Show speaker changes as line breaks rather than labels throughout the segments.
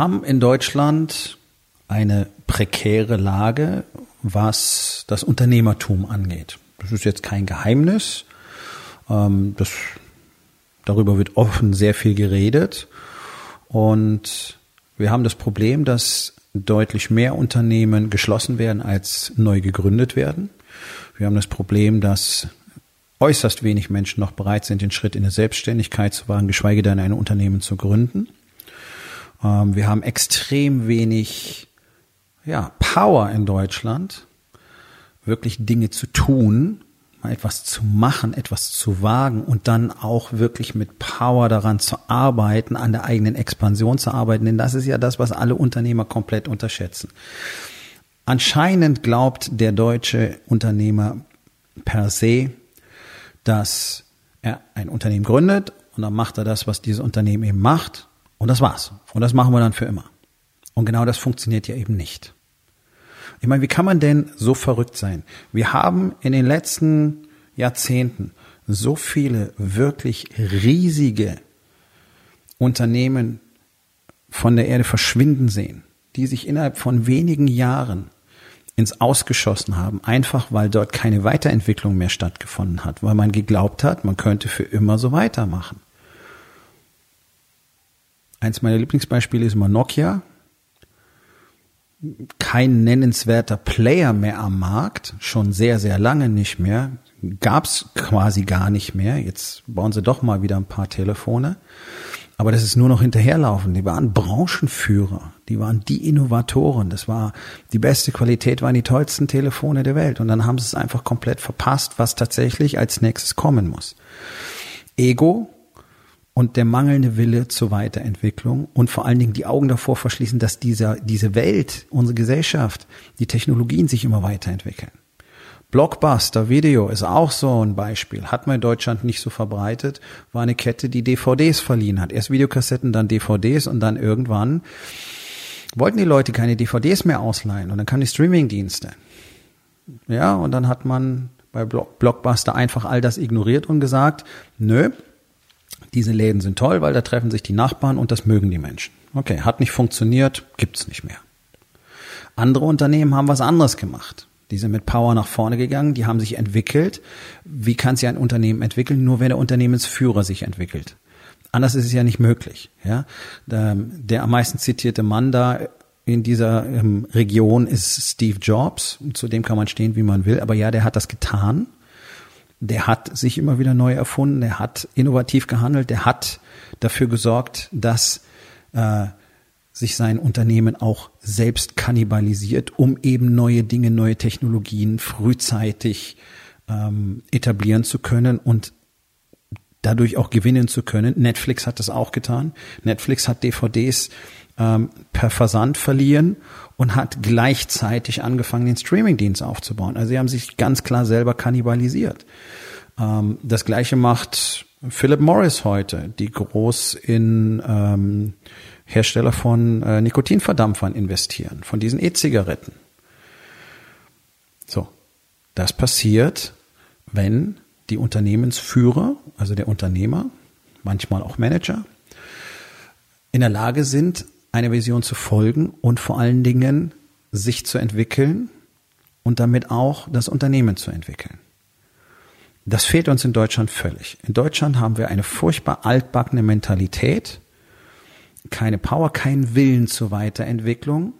Haben in Deutschland eine prekäre Lage, was das Unternehmertum angeht. Das ist jetzt kein Geheimnis. Ähm, das, darüber wird offen sehr viel geredet. Und wir haben das Problem, dass deutlich mehr Unternehmen geschlossen werden, als neu gegründet werden. Wir haben das Problem, dass äußerst wenig Menschen noch bereit sind, den Schritt in eine Selbstständigkeit zu wagen, geschweige denn ein Unternehmen zu gründen. Ähm, wir haben extrem wenig ja, Power in Deutschland, wirklich Dinge zu tun, mal etwas zu machen, etwas zu wagen und dann auch wirklich mit Power daran zu arbeiten, an der eigenen Expansion zu arbeiten. Denn das ist ja das, was alle Unternehmer komplett unterschätzen. Anscheinend glaubt der deutsche Unternehmer per se, dass er ein Unternehmen gründet und dann macht er das, was dieses Unternehmen eben macht und das war's. Und das machen wir dann für immer. Und genau das funktioniert ja eben nicht. Ich meine, wie kann man denn so verrückt sein? Wir haben in den letzten Jahrzehnten so viele wirklich riesige Unternehmen von der Erde verschwinden sehen, die sich innerhalb von wenigen Jahren ins Ausgeschossen haben, einfach weil dort keine Weiterentwicklung mehr stattgefunden hat, weil man geglaubt hat, man könnte für immer so weitermachen. Eins meiner Lieblingsbeispiele ist immer Nokia. Kein nennenswerter Player mehr am Markt, schon sehr, sehr lange nicht mehr. Gab's quasi gar nicht mehr. Jetzt bauen sie doch mal wieder ein paar Telefone. Aber das ist nur noch hinterherlaufen. Die waren Branchenführer. Die waren die Innovatoren. Das war die beste Qualität, waren die tollsten Telefone der Welt. Und dann haben sie es einfach komplett verpasst, was tatsächlich als nächstes kommen muss. Ego, und der mangelnde Wille zur Weiterentwicklung und vor allen Dingen die Augen davor verschließen, dass dieser, diese Welt, unsere Gesellschaft, die Technologien sich immer weiterentwickeln. Blockbuster Video ist auch so ein Beispiel. Hat man in Deutschland nicht so verbreitet, war eine Kette, die DVDs verliehen hat. Erst Videokassetten, dann DVDs und dann irgendwann wollten die Leute keine DVDs mehr ausleihen und dann kamen die Streamingdienste. Ja, und dann hat man bei Blockbuster einfach all das ignoriert und gesagt, nö, diese Läden sind toll, weil da treffen sich die Nachbarn und das mögen die Menschen. Okay, hat nicht funktioniert, gibt's nicht mehr. Andere Unternehmen haben was anderes gemacht. Die sind mit Power nach vorne gegangen, die haben sich entwickelt. Wie kann sich ein Unternehmen entwickeln? Nur wenn der Unternehmensführer sich entwickelt. Anders ist es ja nicht möglich. Ja? Der, am meisten zitierte Mann da in dieser ähm, Region ist Steve Jobs. Zu dem kann man stehen, wie man will. Aber ja, der hat das getan der hat sich immer wieder neu erfunden, der hat innovativ gehandelt, der hat dafür gesorgt, dass äh, sich sein Unternehmen auch selbst kannibalisiert, um eben neue Dinge, neue Technologien frühzeitig ähm, etablieren zu können und dadurch auch gewinnen zu können. Netflix hat das auch getan. Netflix hat DVDs ähm, per Versand verliehen und hat gleichzeitig angefangen, den Streamingdienst aufzubauen. Also sie haben sich ganz klar selber kannibalisiert. Ähm, das gleiche macht Philip Morris heute, die groß in ähm, Hersteller von äh, Nikotinverdampfern investieren, von diesen E-Zigaretten. So, das passiert, wenn die Unternehmensführer, also der Unternehmer, manchmal auch Manager, in der Lage sind, einer Vision zu folgen und vor allen Dingen sich zu entwickeln und damit auch das Unternehmen zu entwickeln. Das fehlt uns in Deutschland völlig. In Deutschland haben wir eine furchtbar altbackene Mentalität, keine Power, keinen Willen zur Weiterentwicklung,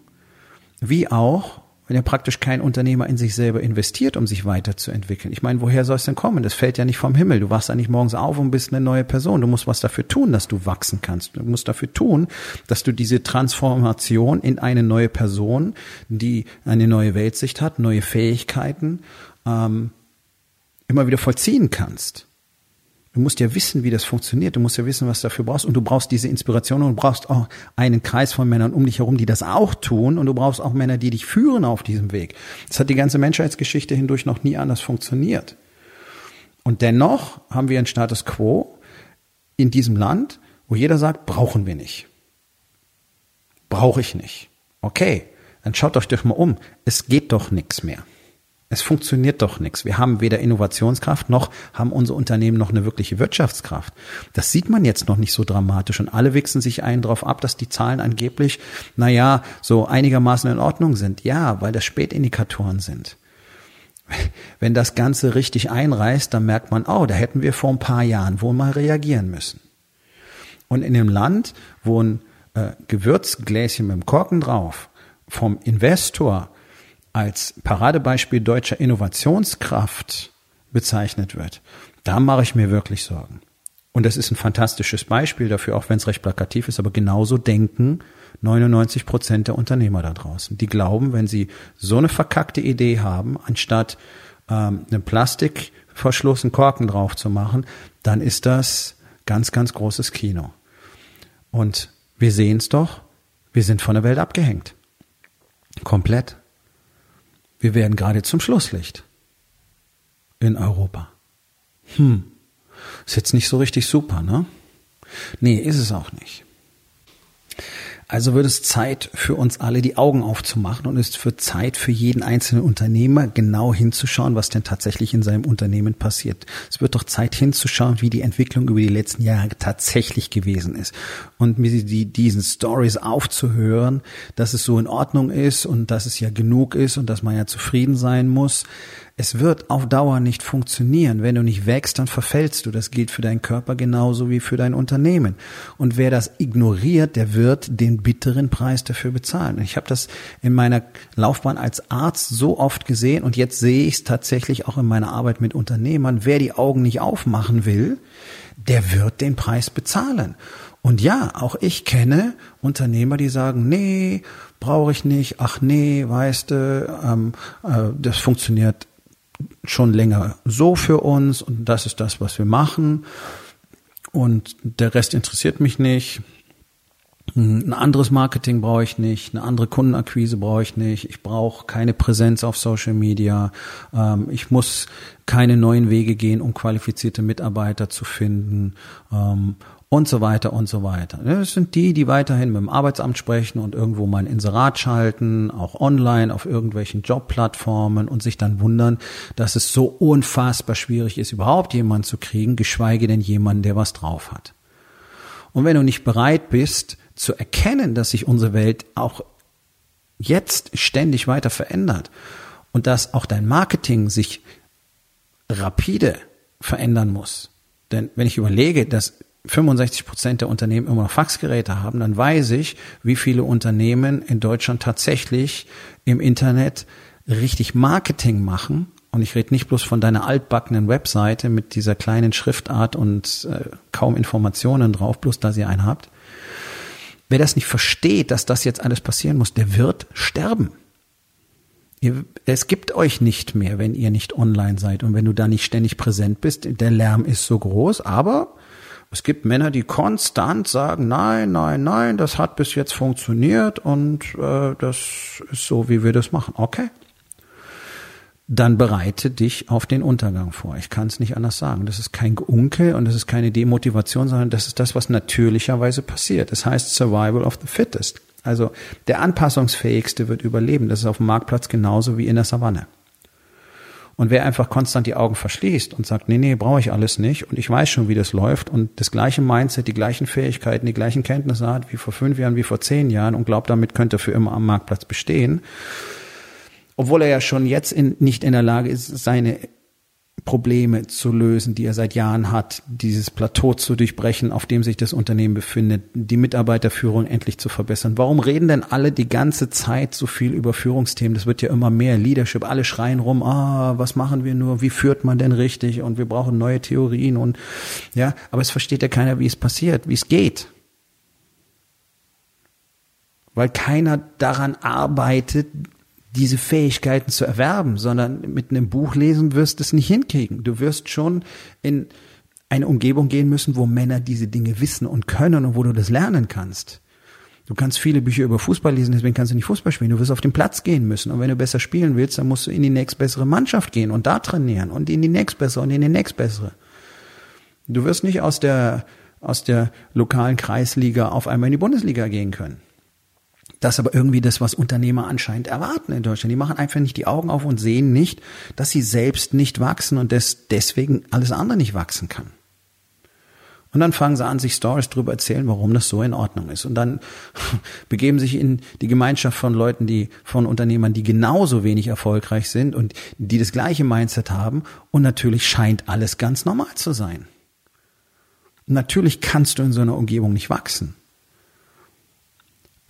wie auch wenn ja praktisch kein Unternehmer in sich selber investiert, um sich weiterzuentwickeln. Ich meine, woher soll es denn kommen? Das fällt ja nicht vom Himmel. Du wachst ja nicht morgens auf und bist eine neue Person. Du musst was dafür tun, dass du wachsen kannst. Du musst dafür tun, dass du diese Transformation in eine neue Person, die eine neue Weltsicht hat, neue Fähigkeiten, ähm, immer wieder vollziehen kannst. Du musst ja wissen, wie das funktioniert. Du musst ja wissen, was du dafür brauchst. Und du brauchst diese Inspiration und du brauchst auch einen Kreis von Männern um dich herum, die das auch tun. Und du brauchst auch Männer, die dich führen auf diesem Weg. Das hat die ganze Menschheitsgeschichte hindurch noch nie anders funktioniert. Und dennoch haben wir einen Status quo in diesem Land, wo jeder sagt, brauchen wir nicht. Brauche ich nicht. Okay, dann schaut euch doch mal um. Es geht doch nichts mehr. Es funktioniert doch nichts. Wir haben weder Innovationskraft noch haben unsere Unternehmen noch eine wirkliche Wirtschaftskraft. Das sieht man jetzt noch nicht so dramatisch und alle wichsen sich einen drauf ab, dass die Zahlen angeblich, naja, so einigermaßen in Ordnung sind. Ja, weil das Spätindikatoren sind. Wenn das Ganze richtig einreißt, dann merkt man, oh, da hätten wir vor ein paar Jahren wohl mal reagieren müssen. Und in dem Land, wo ein äh, Gewürzgläschen mit dem Korken drauf vom Investor als Paradebeispiel deutscher Innovationskraft bezeichnet wird, da mache ich mir wirklich Sorgen. Und das ist ein fantastisches Beispiel dafür, auch wenn es recht plakativ ist, aber genauso denken 99 Prozent der Unternehmer da draußen. Die glauben, wenn sie so eine verkackte Idee haben, anstatt ähm, einen Plastikverschluss, einen Korken drauf zu machen, dann ist das ganz, ganz großes Kino. Und wir sehen es doch, wir sind von der Welt abgehängt. Komplett. Wir werden gerade zum Schlusslicht in Europa. Hm. Ist jetzt nicht so richtig super, ne? Nee, ist es auch nicht. Also wird es Zeit für uns alle, die Augen aufzumachen und es wird Zeit für jeden einzelnen Unternehmer, genau hinzuschauen, was denn tatsächlich in seinem Unternehmen passiert. Es wird doch Zeit hinzuschauen, wie die Entwicklung über die letzten Jahre tatsächlich gewesen ist und mir die, diesen Stories aufzuhören, dass es so in Ordnung ist und dass es ja genug ist und dass man ja zufrieden sein muss. Es wird auf Dauer nicht funktionieren. Wenn du nicht wächst, dann verfällst du. Das gilt für deinen Körper genauso wie für dein Unternehmen. Und wer das ignoriert, der wird den bitteren Preis dafür bezahlen. Ich habe das in meiner Laufbahn als Arzt so oft gesehen und jetzt sehe ich es tatsächlich auch in meiner Arbeit mit Unternehmern. Wer die Augen nicht aufmachen will, der wird den Preis bezahlen. Und ja, auch ich kenne Unternehmer, die sagen, nee, brauche ich nicht, ach nee, weißt du, ähm, äh, das funktioniert schon länger so für uns und das ist das, was wir machen. Und der Rest interessiert mich nicht. Ein anderes Marketing brauche ich nicht, eine andere Kundenakquise brauche ich nicht, ich brauche keine Präsenz auf Social Media, ähm, ich muss keine neuen Wege gehen, um qualifizierte Mitarbeiter zu finden. Ähm, und so weiter und so weiter. Das sind die, die weiterhin mit dem Arbeitsamt sprechen und irgendwo mal ein Inserat schalten, auch online auf irgendwelchen Jobplattformen und sich dann wundern, dass es so unfassbar schwierig ist, überhaupt jemanden zu kriegen, geschweige denn jemanden, der was drauf hat. Und wenn du nicht bereit bist zu erkennen, dass sich unsere Welt auch jetzt ständig weiter verändert und dass auch dein Marketing sich rapide verändern muss. Denn wenn ich überlege, dass 65 Prozent der Unternehmen immer noch Faxgeräte haben, dann weiß ich, wie viele Unternehmen in Deutschland tatsächlich im Internet richtig Marketing machen. Und ich rede nicht bloß von deiner altbackenen Webseite mit dieser kleinen Schriftart und äh, kaum Informationen drauf, bloß da ihr einen habt. Wer das nicht versteht, dass das jetzt alles passieren muss, der wird sterben. Ihr, es gibt euch nicht mehr, wenn ihr nicht online seid und wenn du da nicht ständig präsent bist. Der Lärm ist so groß, aber es gibt Männer, die konstant sagen, nein, nein, nein, das hat bis jetzt funktioniert und äh, das ist so, wie wir das machen. Okay. Dann bereite dich auf den Untergang vor. Ich kann es nicht anders sagen. Das ist kein Unkel und das ist keine Demotivation, sondern das ist das, was natürlicherweise passiert. Das heißt Survival of the Fittest. Also der anpassungsfähigste wird überleben. Das ist auf dem Marktplatz genauso wie in der Savanne. Und wer einfach konstant die Augen verschließt und sagt, nee, nee, brauche ich alles nicht und ich weiß schon, wie das läuft und das gleiche Mindset, die gleichen Fähigkeiten, die gleichen Kenntnisse hat wie vor fünf Jahren, wie vor zehn Jahren und glaubt, damit könnte er für immer am Marktplatz bestehen, obwohl er ja schon jetzt in, nicht in der Lage ist, seine Probleme zu lösen, die er seit Jahren hat, dieses Plateau zu durchbrechen, auf dem sich das Unternehmen befindet, die Mitarbeiterführung endlich zu verbessern. Warum reden denn alle die ganze Zeit so viel über Führungsthemen? Das wird ja immer mehr Leadership. Alle schreien rum, ah, was machen wir nur? Wie führt man denn richtig? Und wir brauchen neue Theorien und, ja, aber es versteht ja keiner, wie es passiert, wie es geht. Weil keiner daran arbeitet, diese Fähigkeiten zu erwerben, sondern mit einem Buch lesen wirst du es nicht hinkriegen. Du wirst schon in eine Umgebung gehen müssen, wo Männer diese Dinge wissen und können und wo du das lernen kannst. Du kannst viele Bücher über Fußball lesen, deswegen kannst du nicht Fußball spielen. Du wirst auf den Platz gehen müssen. Und wenn du besser spielen willst, dann musst du in die nächstbessere Mannschaft gehen und da trainieren und in die nächstbessere und in die nächstbessere. Du wirst nicht aus der, aus der lokalen Kreisliga auf einmal in die Bundesliga gehen können. Das ist aber irgendwie das, was Unternehmer anscheinend erwarten in Deutschland. Die machen einfach nicht die Augen auf und sehen nicht, dass sie selbst nicht wachsen und des, deswegen alles andere nicht wachsen kann. Und dann fangen sie an, sich Stories darüber erzählen, warum das so in Ordnung ist. Und dann begeben sich in die Gemeinschaft von Leuten, die, von Unternehmern, die genauso wenig erfolgreich sind und die das gleiche Mindset haben. Und natürlich scheint alles ganz normal zu sein. Natürlich kannst du in so einer Umgebung nicht wachsen.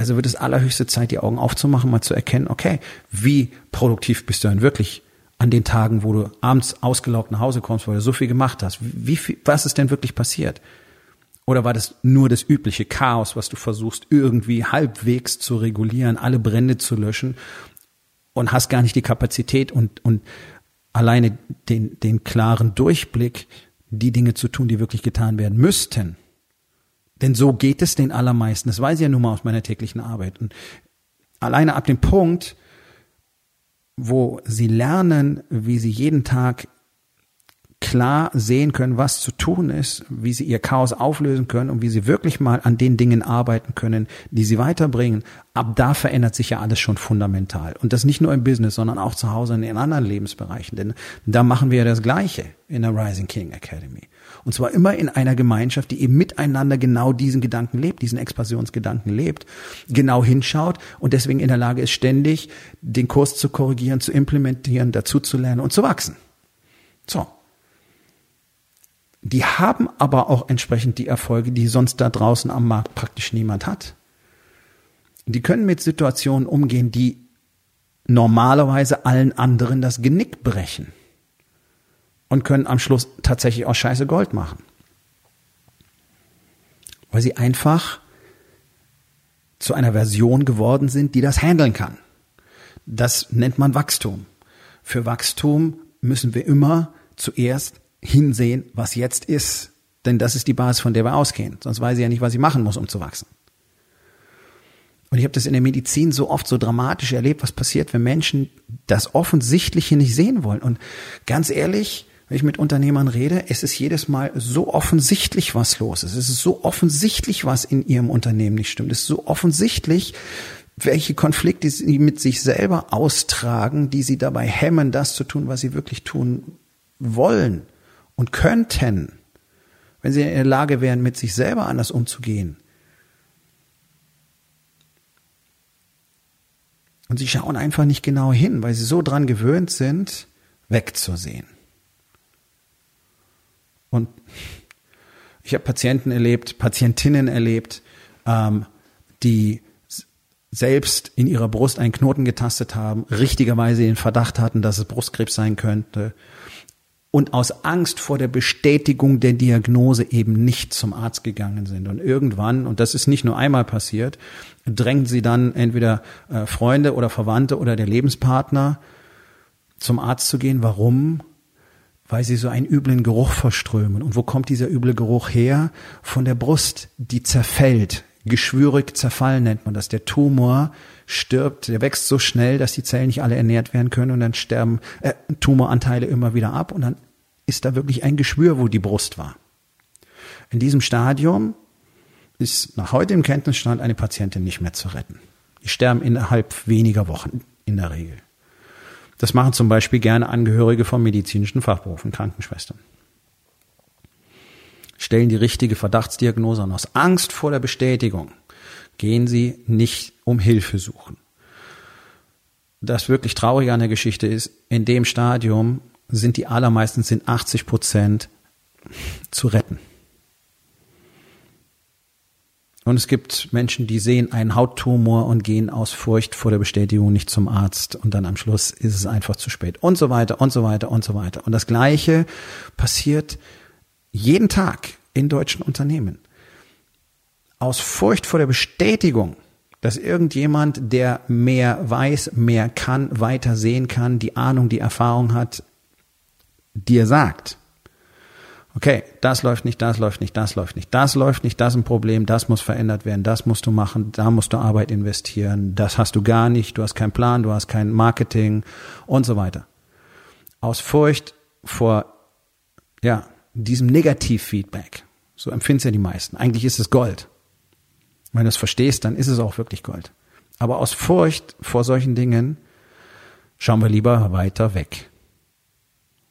Also wird es allerhöchste Zeit, die Augen aufzumachen, mal zu erkennen, okay, wie produktiv bist du denn wirklich an den Tagen, wo du abends ausgelaugt nach Hause kommst, weil du so viel gemacht hast? Wie viel, was ist denn wirklich passiert? Oder war das nur das übliche Chaos, was du versuchst irgendwie halbwegs zu regulieren, alle Brände zu löschen und hast gar nicht die Kapazität und, und alleine den, den klaren Durchblick, die Dinge zu tun, die wirklich getan werden müssten. Denn so geht es den allermeisten. Das weiß ich ja nun mal aus meiner täglichen Arbeit. Und alleine ab dem Punkt, wo sie lernen, wie sie jeden Tag klar sehen können, was zu tun ist, wie sie ihr Chaos auflösen können und wie sie wirklich mal an den Dingen arbeiten können, die sie weiterbringen. Ab da verändert sich ja alles schon fundamental. Und das nicht nur im Business, sondern auch zu Hause in anderen Lebensbereichen. Denn da machen wir ja das Gleiche in der Rising King Academy. Und zwar immer in einer Gemeinschaft, die eben miteinander genau diesen Gedanken lebt, diesen Expansionsgedanken lebt, genau hinschaut und deswegen in der Lage ist, ständig den Kurs zu korrigieren, zu implementieren, dazu zu lernen und zu wachsen. So, die haben aber auch entsprechend die Erfolge, die sonst da draußen am Markt praktisch niemand hat. Die können mit Situationen umgehen, die normalerweise allen anderen das Genick brechen und können am Schluss tatsächlich auch scheiße Gold machen. Weil sie einfach zu einer Version geworden sind, die das handeln kann. Das nennt man Wachstum. Für Wachstum müssen wir immer zuerst hinsehen, was jetzt ist. Denn das ist die Basis, von der wir ausgehen. Sonst weiß ich ja nicht, was ich machen muss, um zu wachsen. Und ich habe das in der Medizin so oft so dramatisch erlebt, was passiert, wenn Menschen das Offensichtliche nicht sehen wollen. Und ganz ehrlich, wenn ich mit Unternehmern rede, es ist jedes Mal so offensichtlich, was los ist. Es ist so offensichtlich, was in ihrem Unternehmen nicht stimmt. Es ist so offensichtlich, welche Konflikte sie mit sich selber austragen, die sie dabei hemmen, das zu tun, was sie wirklich tun wollen und könnten, wenn sie in der Lage wären, mit sich selber anders umzugehen. Und sie schauen einfach nicht genau hin, weil sie so dran gewöhnt sind, wegzusehen. Und ich habe Patienten erlebt, Patientinnen erlebt, ähm, die selbst in ihrer Brust einen Knoten getastet haben, richtigerweise den Verdacht hatten, dass es Brustkrebs sein könnte und aus Angst vor der Bestätigung der Diagnose eben nicht zum Arzt gegangen sind. Und irgendwann, und das ist nicht nur einmal passiert, drängen sie dann entweder äh, Freunde oder Verwandte oder der Lebenspartner zum Arzt zu gehen. Warum? Weil sie so einen üblen Geruch verströmen. Und wo kommt dieser üble Geruch her? Von der Brust, die zerfällt. Geschwürig zerfallen nennt man das. Der Tumor stirbt, der wächst so schnell, dass die Zellen nicht alle ernährt werden können und dann sterben äh, Tumoranteile immer wieder ab und dann ist da wirklich ein Geschwür, wo die Brust war. In diesem Stadium ist nach heutigem Kenntnisstand eine Patientin nicht mehr zu retten. Die sterben innerhalb weniger Wochen in der Regel. Das machen zum Beispiel gerne Angehörige von medizinischen Fachberufen, Krankenschwestern. Stellen die richtige Verdachtsdiagnose und aus Angst vor der Bestätigung gehen sie nicht um Hilfe suchen. Das wirklich Traurige an der Geschichte ist, in dem Stadium sind die allermeisten, sind 80 Prozent zu retten. Und es gibt Menschen, die sehen einen Hauttumor und gehen aus Furcht vor der Bestätigung nicht zum Arzt und dann am Schluss ist es einfach zu spät und so weiter und so weiter und so weiter. Und das Gleiche passiert jeden Tag in deutschen Unternehmen aus Furcht vor der Bestätigung Dass irgendjemand, der mehr weiß, mehr kann, weiter sehen kann, die Ahnung, die Erfahrung hat, dir sagt, okay, das läuft nicht, das läuft nicht, das läuft nicht, das läuft nicht, das ist ein Problem, das muss verändert werden, das musst du machen, da musst du Arbeit investieren, das hast du gar nicht, du hast keinen Plan, du hast kein Marketing und so weiter. Aus Furcht vor, ja, diesem Negativfeedback. So empfinden es ja die meisten. Eigentlich ist es Gold. Wenn du es verstehst, dann ist es auch wirklich Gold. Aber aus Furcht vor solchen Dingen schauen wir lieber weiter weg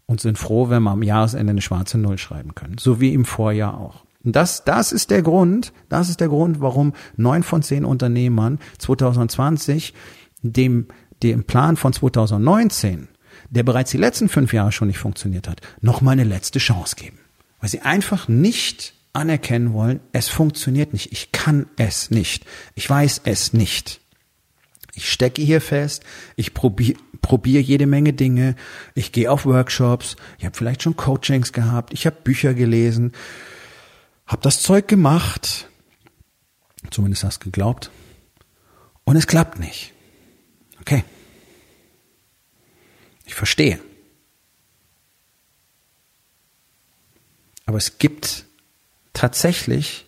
und sind froh, wenn wir am Jahresende eine schwarze Null schreiben können, so wie im Vorjahr auch. Und das, das ist der Grund, das ist der Grund, warum neun von zehn Unternehmern 2020 dem, dem Plan von 2019, der bereits die letzten fünf Jahre schon nicht funktioniert hat, noch mal eine letzte Chance geben. Weil sie einfach nicht anerkennen wollen, es funktioniert nicht, ich kann es nicht, ich weiß es nicht. Ich stecke hier fest, ich probiere probier jede Menge Dinge, ich gehe auf Workshops, ich habe vielleicht schon Coachings gehabt, ich habe Bücher gelesen, habe das Zeug gemacht, zumindest hast geglaubt, und es klappt nicht. Okay. Ich verstehe. Aber es gibt tatsächlich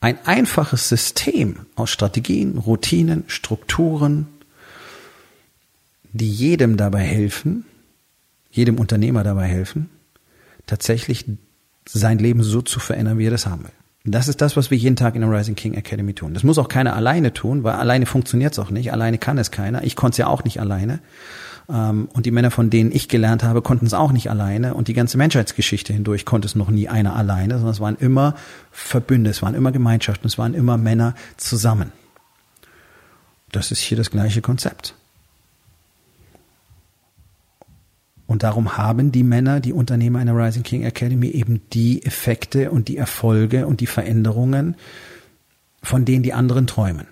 ein einfaches System aus Strategien, Routinen, Strukturen, die jedem dabei helfen, jedem Unternehmer dabei helfen, tatsächlich sein Leben so zu verändern, wie er das haben will. Das ist das, was wir jeden Tag in der Rising King Academy tun. Das muss auch keiner alleine tun, weil alleine funktioniert es auch nicht. Alleine kann es keiner. Ich konnte es ja auch nicht alleine. Ähm, und die Männer, von denen ich gelernt habe, konnten es auch nicht alleine. Und die ganze Menschheitsgeschichte hindurch konnte es noch nie einer alleine, sondern es waren immer Verbünde, es waren immer Gemeinschaften, es waren immer Männer zusammen. Das ist hier das gleiche Konzept. Und darum haben die Männer, die Unternehmer einer Rising King Academy eben die Effekte und die Erfolge und die Veränderungen, von denen die anderen träumen.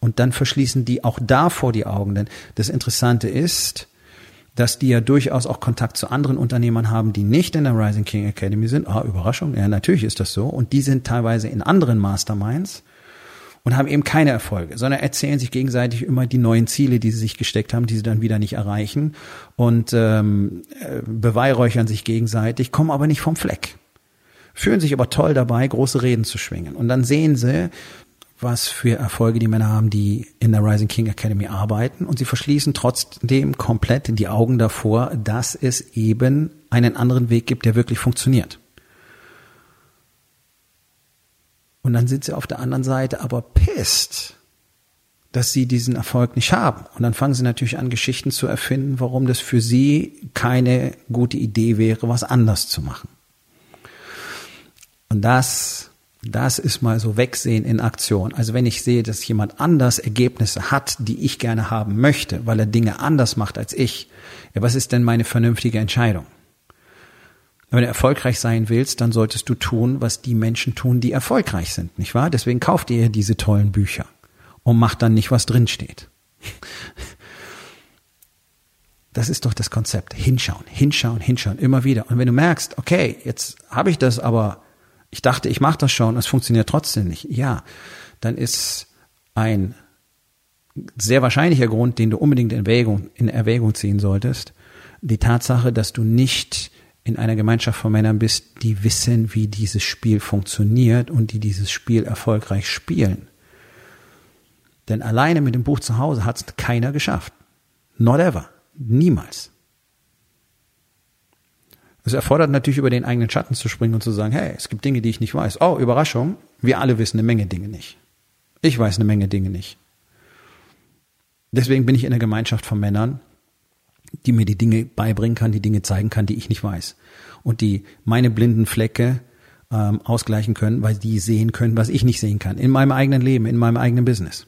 Und dann verschließen die auch davor die Augen. Denn das Interessante ist, dass die ja durchaus auch Kontakt zu anderen Unternehmern haben, die nicht in der Rising King Academy sind. Ah, Überraschung, ja, natürlich ist das so. Und die sind teilweise in anderen Masterminds und haben eben keine Erfolge, sondern erzählen sich gegenseitig immer die neuen Ziele, die sie sich gesteckt haben, die sie dann wieder nicht erreichen und ähm, äh, beweihräuchern sich gegenseitig, kommen aber nicht vom Fleck. Fühlen sich aber toll dabei, große Reden zu schwingen. Und dann sehen sie, was für Erfolge die Männer haben, die in der Rising King Academy arbeiten und sie verschließen trotzdem komplett die Augen davor, dass es eben einen anderen Weg gibt, der wirklich funktioniert. Und dann sind sie auf der anderen Seite aber pisst, dass sie diesen Erfolg nicht haben. Und dann fangen sie natürlich an, Geschichten zu erfinden, warum das für sie keine gute Idee wäre, was anders zu machen. Und das das ist mal so Wegsehen in Aktion. Also wenn ich sehe, dass jemand anders Ergebnisse hat, die ich gerne haben möchte, weil er Dinge anders macht als ich, ja, was ist denn meine vernünftige Entscheidung? Wenn du erfolgreich sein willst, dann solltest du tun, was die Menschen tun, die erfolgreich sind, nicht wahr? Deswegen kauft ihr diese tollen Bücher und macht dann nicht, was drinsteht. Das ist doch das Konzept. Hinschauen, hinschauen, hinschauen, immer wieder. Und wenn du merkst, okay, jetzt habe ich das aber ich dachte, ich mache das schon, es funktioniert trotzdem nicht. Ja, dann ist ein sehr wahrscheinlicher Grund, den du unbedingt in Erwägung, in Erwägung ziehen solltest, die Tatsache, dass du nicht in einer Gemeinschaft von Männern bist, die wissen, wie dieses Spiel funktioniert und die dieses Spiel erfolgreich spielen. Denn alleine mit dem Buch zu Hause hat es keiner geschafft. Not ever. Niemals. Es erfordert natürlich über den eigenen Schatten zu springen und zu sagen, hey, es gibt Dinge, die ich nicht weiß. Oh, Überraschung, wir alle wissen eine Menge Dinge nicht. Ich weiß eine Menge Dinge nicht. Deswegen bin ich in der Gemeinschaft von Männern, die mir die Dinge beibringen kann, die Dinge zeigen kann, die ich nicht weiß. Und die meine blinden Flecke ähm, ausgleichen können, weil die sehen können, was ich nicht sehen kann. In meinem eigenen Leben, in meinem eigenen Business.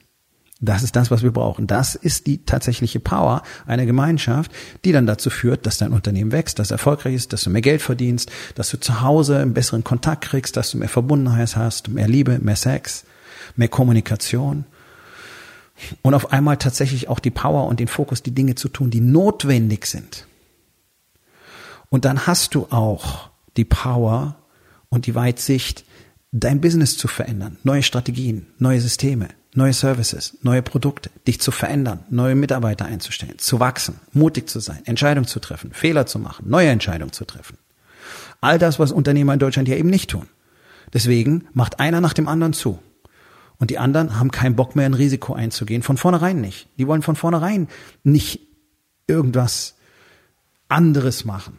Das ist das, was wir brauchen. Das ist die tatsächliche Power einer Gemeinschaft, die dann dazu führt, dass dein Unternehmen wächst, dass es erfolgreich ist, dass du mehr Geld verdienst, dass du zu Hause einen besseren Kontakt kriegst, dass du mehr Verbundenheit hast, mehr Liebe, mehr Sex, mehr Kommunikation und auf einmal tatsächlich auch die Power und den Fokus, die Dinge zu tun, die notwendig sind. Und dann hast du auch die Power und die Weitsicht, dein Business zu verändern, neue Strategien, neue Systeme, neue Services, neue Produkte, dich zu verändern, neue Mitarbeiter einzustellen, zu wachsen, mutig zu sein, Entscheidungen zu treffen, Fehler zu machen, neue Entscheidungen zu treffen. All das, was Unternehmer in Deutschland ja eben nicht tun. Deswegen macht einer nach dem anderen zu. Und die anderen haben keinen Bock mehr, ein Risiko einzugehen. Von vornherein nicht. Die wollen von vornherein nicht irgendwas anderes machen.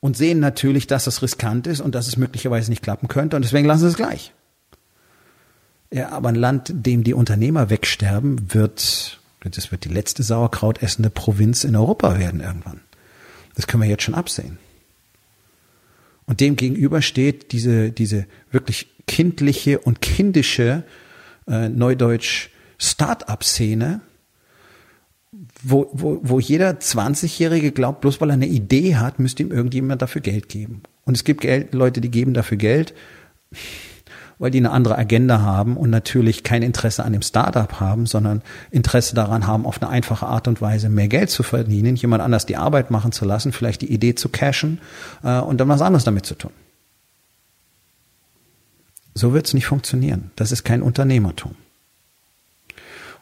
Und sehen natürlich, dass es riskant ist und dass es möglicherweise nicht klappen könnte. Und deswegen lassen sie es gleich. Ja, aber ein Land, dem die Unternehmer wegsterben, wird, das wird die letzte Sauerkraut essende Provinz in Europa werden irgendwann. Das können wir jetzt schon absehen. Und dem gegenüber steht diese, diese wirklich kindliche und kindische äh, Neudeutsch Start-up-Szene, wo, wo, wo jeder 20-Jährige glaubt, bloß weil er eine Idee hat, müsste ihm irgendjemand dafür Geld geben. Und es gibt Geld, Leute, die geben dafür Geld, weil die eine andere Agenda haben und natürlich kein Interesse an dem Startup haben, sondern Interesse daran haben, auf eine einfache Art und Weise mehr Geld zu verdienen, jemand anders die Arbeit machen zu lassen, vielleicht die Idee zu cashen äh, und dann was anderes damit zu tun. So wird es nicht funktionieren. Das ist kein Unternehmertum.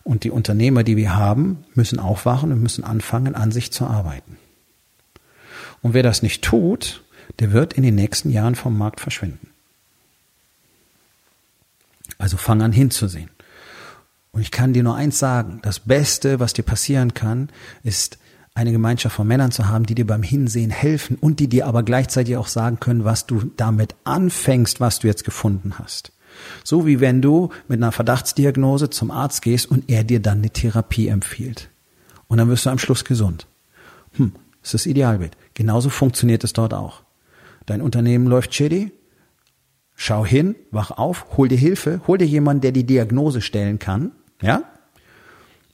Und die Unternehmer, die wir haben, müssen aufwachen und müssen anfangen, an sich zu arbeiten. Und wer das nicht tut, der wird in den nächsten Jahren vom Markt verschwinden. Also fang an hinzusehen. Und ich kann dir nur eins sagen, das Beste, was dir passieren kann, ist eine Gemeinschaft von Männern zu haben, die dir beim Hinsehen helfen und die dir aber gleichzeitig auch sagen können, was du damit anfängst, was du jetzt gefunden hast. So wie wenn du mit einer Verdachtsdiagnose zum Arzt gehst und er dir dann eine Therapie empfiehlt. Und dann wirst du am Schluss gesund. Hm, ist das Idealbild. Genauso funktioniert es dort auch. Dein Unternehmen läuft shitty. Schau hin, wach auf, hol dir Hilfe, hol dir jemanden, der die Diagnose stellen kann, ja?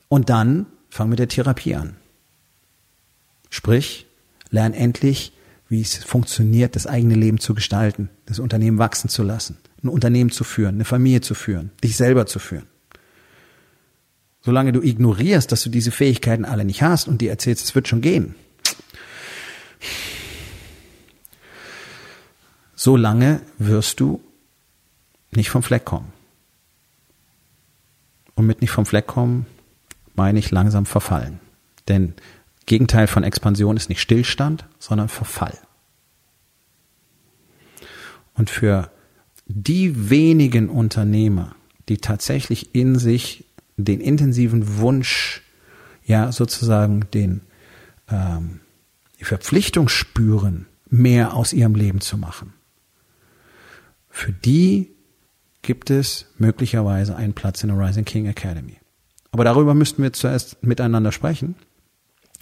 Und dann fang mit der Therapie an. Sprich, lern endlich, wie es funktioniert, das eigene Leben zu gestalten, das Unternehmen wachsen zu lassen ein Unternehmen zu führen, eine Familie zu führen, dich selber zu führen. Solange du ignorierst, dass du diese Fähigkeiten alle nicht hast und dir erzählst, es wird schon gehen, solange wirst du nicht vom Fleck kommen. Und mit nicht vom Fleck kommen meine ich langsam verfallen. Denn Gegenteil von Expansion ist nicht Stillstand, sondern Verfall. Und für die wenigen Unternehmer, die tatsächlich in sich den intensiven Wunsch, ja sozusagen den ähm, die Verpflichtung spüren, mehr aus ihrem Leben zu machen. Für die gibt es möglicherweise einen Platz in der Rising King Academy. Aber darüber müssten wir zuerst miteinander sprechen.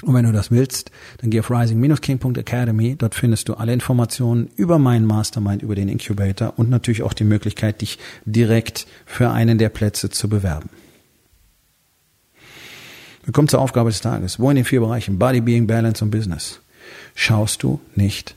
Und wenn du das willst, dann geh auf rising-king.academy. Dort findest du alle Informationen über meinen Mastermind, über den Incubator und natürlich auch die Möglichkeit, dich direkt für einen der Plätze zu bewerben. Wir kommen zur Aufgabe des Tages. Wo in den vier Bereichen Body, Being, Balance und Business schaust du nicht?